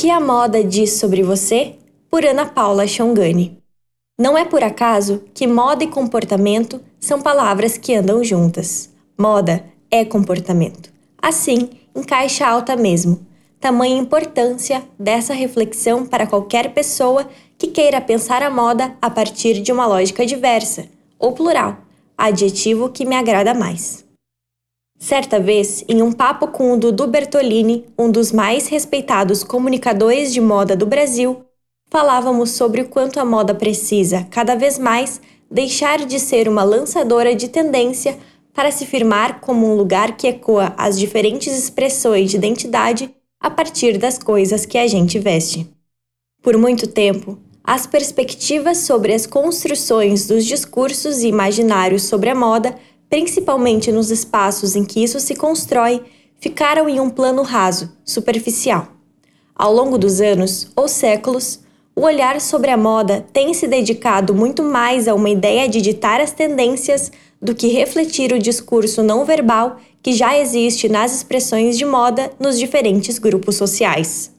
que a moda diz sobre você? Por Ana Paula Chongani. Não é por acaso que moda e comportamento são palavras que andam juntas. Moda é comportamento. Assim, em caixa alta mesmo. Tamanha importância dessa reflexão para qualquer pessoa que queira pensar a moda a partir de uma lógica diversa, ou plural, adjetivo que me agrada mais. Certa vez, em um papo com o Dudu Bertolini, um dos mais respeitados comunicadores de moda do Brasil, falávamos sobre o quanto a moda precisa, cada vez mais, deixar de ser uma lançadora de tendência para se firmar como um lugar que ecoa as diferentes expressões de identidade a partir das coisas que a gente veste. Por muito tempo, as perspectivas sobre as construções dos discursos e imaginários sobre a moda principalmente nos espaços em que isso se constrói, ficaram em um plano raso, superficial. Ao longo dos anos ou séculos, o olhar sobre a moda tem se dedicado muito mais a uma ideia de ditar as tendências do que refletir o discurso não verbal que já existe nas expressões de moda nos diferentes grupos sociais.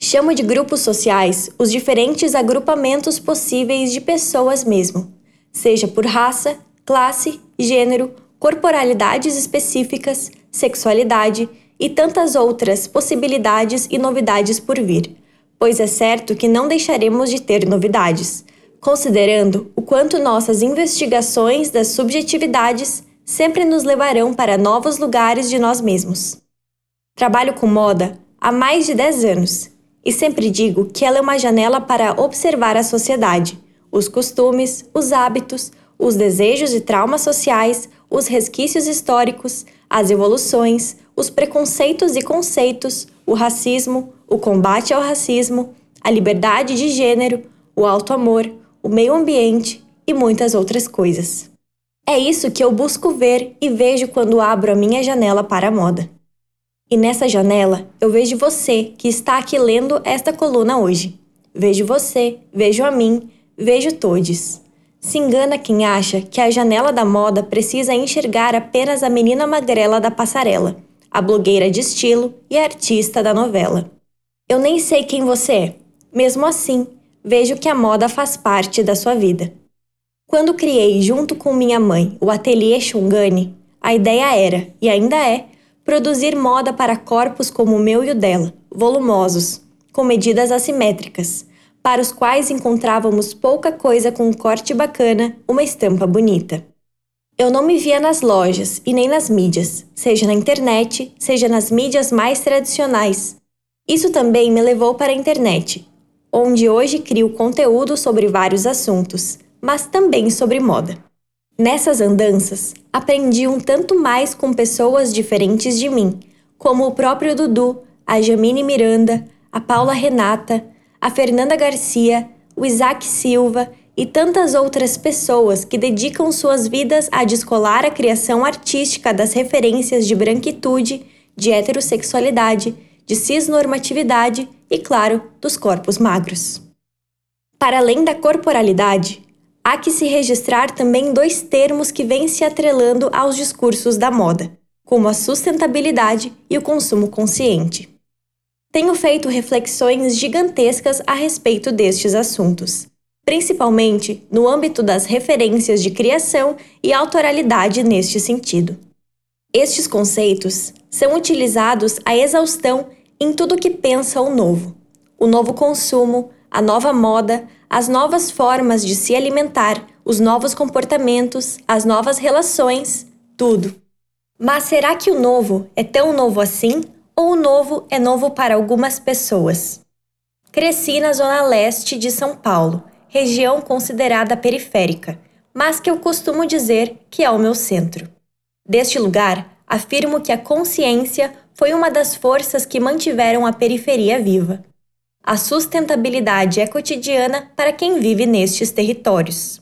Chamo de grupos sociais os diferentes agrupamentos possíveis de pessoas mesmo, seja por raça, classe, gênero, corporalidades específicas, sexualidade e tantas outras possibilidades e novidades por vir, pois é certo que não deixaremos de ter novidades, considerando o quanto nossas investigações das subjetividades sempre nos levarão para novos lugares de nós mesmos. Trabalho com moda há mais de 10 anos e sempre digo que ela é uma janela para observar a sociedade, os costumes, os hábitos, os desejos e traumas sociais, os resquícios históricos, as evoluções, os preconceitos e conceitos, o racismo, o combate ao racismo, a liberdade de gênero, o auto-amor, o meio ambiente e muitas outras coisas. É isso que eu busco ver e vejo quando abro a minha janela para a moda. E nessa janela eu vejo você que está aqui lendo esta coluna hoje. Vejo você, vejo a mim, vejo todos. Se engana quem acha que a janela da moda precisa enxergar apenas a menina magrela da passarela, a blogueira de estilo e a artista da novela. Eu nem sei quem você é. Mesmo assim, vejo que a moda faz parte da sua vida. Quando criei, junto com minha mãe, o ateliê Shungani, a ideia era, e ainda é, produzir moda para corpos como o meu e o dela, volumosos, com medidas assimétricas, para os quais encontrávamos pouca coisa com um corte bacana, uma estampa bonita. Eu não me via nas lojas e nem nas mídias, seja na internet, seja nas mídias mais tradicionais. Isso também me levou para a internet, onde hoje crio conteúdo sobre vários assuntos, mas também sobre moda. Nessas andanças, aprendi um tanto mais com pessoas diferentes de mim, como o próprio Dudu, a Jamine Miranda, a Paula Renata, a Fernanda Garcia, o Isaac Silva e tantas outras pessoas que dedicam suas vidas a descolar a criação artística das referências de branquitude, de heterossexualidade, de cisnormatividade e, claro, dos corpos magros. Para além da corporalidade, há que se registrar também dois termos que vêm se atrelando aos discursos da moda, como a sustentabilidade e o consumo consciente tenho feito reflexões gigantescas a respeito destes assuntos, principalmente no âmbito das referências de criação e autoralidade neste sentido. Estes conceitos são utilizados à exaustão em tudo que pensa o novo, o novo consumo, a nova moda, as novas formas de se alimentar, os novos comportamentos, as novas relações, tudo. Mas será que o novo é tão novo assim ou o novo é novo para algumas pessoas. Cresci na zona leste de São Paulo, região considerada periférica, mas que eu costumo dizer que é o meu centro. Deste lugar, afirmo que a consciência foi uma das forças que mantiveram a periferia viva. A sustentabilidade é cotidiana para quem vive nestes territórios.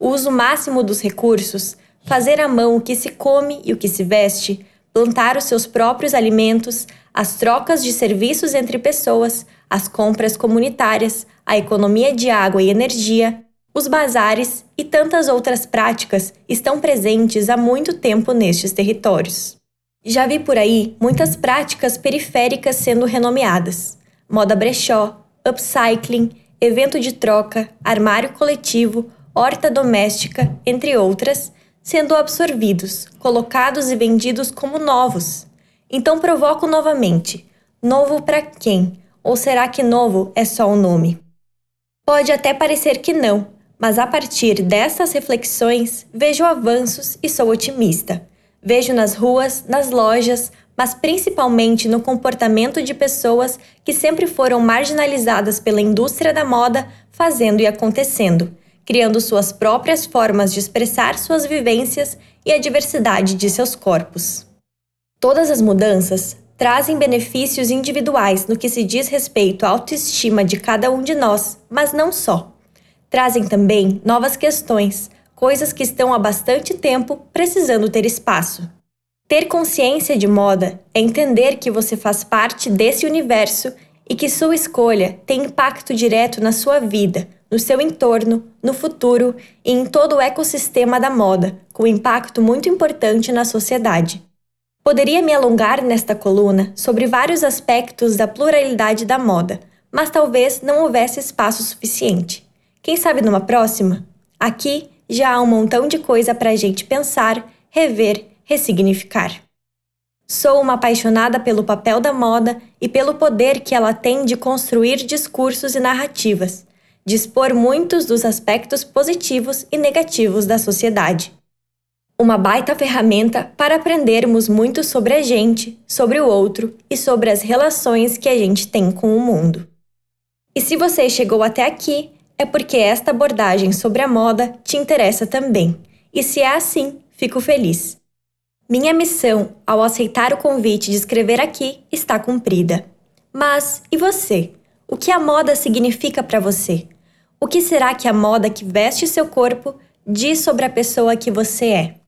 O uso máximo dos recursos, fazer à mão o que se come e o que se veste, plantar os seus próprios alimentos, as trocas de serviços entre pessoas, as compras comunitárias, a economia de água e energia, os bazares e tantas outras práticas estão presentes há muito tempo nestes territórios. Já vi por aí muitas práticas periféricas sendo renomeadas, moda brechó, upcycling, evento de troca, armário coletivo, horta doméstica, entre outras, sendo absorvidos, colocados e vendidos como novos. Então provoco novamente: novo para quem? Ou será que novo é só um nome? Pode até parecer que não, mas a partir dessas reflexões vejo avanços e sou otimista. Vejo nas ruas, nas lojas, mas principalmente no comportamento de pessoas que sempre foram marginalizadas pela indústria da moda, fazendo e acontecendo, criando suas próprias formas de expressar suas vivências e a diversidade de seus corpos. Todas as mudanças trazem benefícios individuais no que se diz respeito à autoestima de cada um de nós, mas não só. Trazem também novas questões, coisas que estão há bastante tempo precisando ter espaço. Ter consciência de moda é entender que você faz parte desse universo e que sua escolha tem impacto direto na sua vida, no seu entorno, no futuro e em todo o ecossistema da moda, com impacto muito importante na sociedade. Poderia me alongar nesta coluna sobre vários aspectos da pluralidade da moda, mas talvez não houvesse espaço suficiente. Quem sabe numa próxima? Aqui já há um montão de coisa para a gente pensar, rever ressignificar. Sou uma apaixonada pelo papel da moda e pelo poder que ela tem de construir discursos e narrativas, de expor muitos dos aspectos positivos e negativos da sociedade. Uma baita ferramenta para aprendermos muito sobre a gente, sobre o outro e sobre as relações que a gente tem com o mundo. E se você chegou até aqui, é porque esta abordagem sobre a moda te interessa também. E se é assim, fico feliz. Minha missão, ao aceitar o convite de escrever aqui, está cumprida. Mas e você? O que a moda significa para você? O que será que a moda que veste seu corpo diz sobre a pessoa que você é?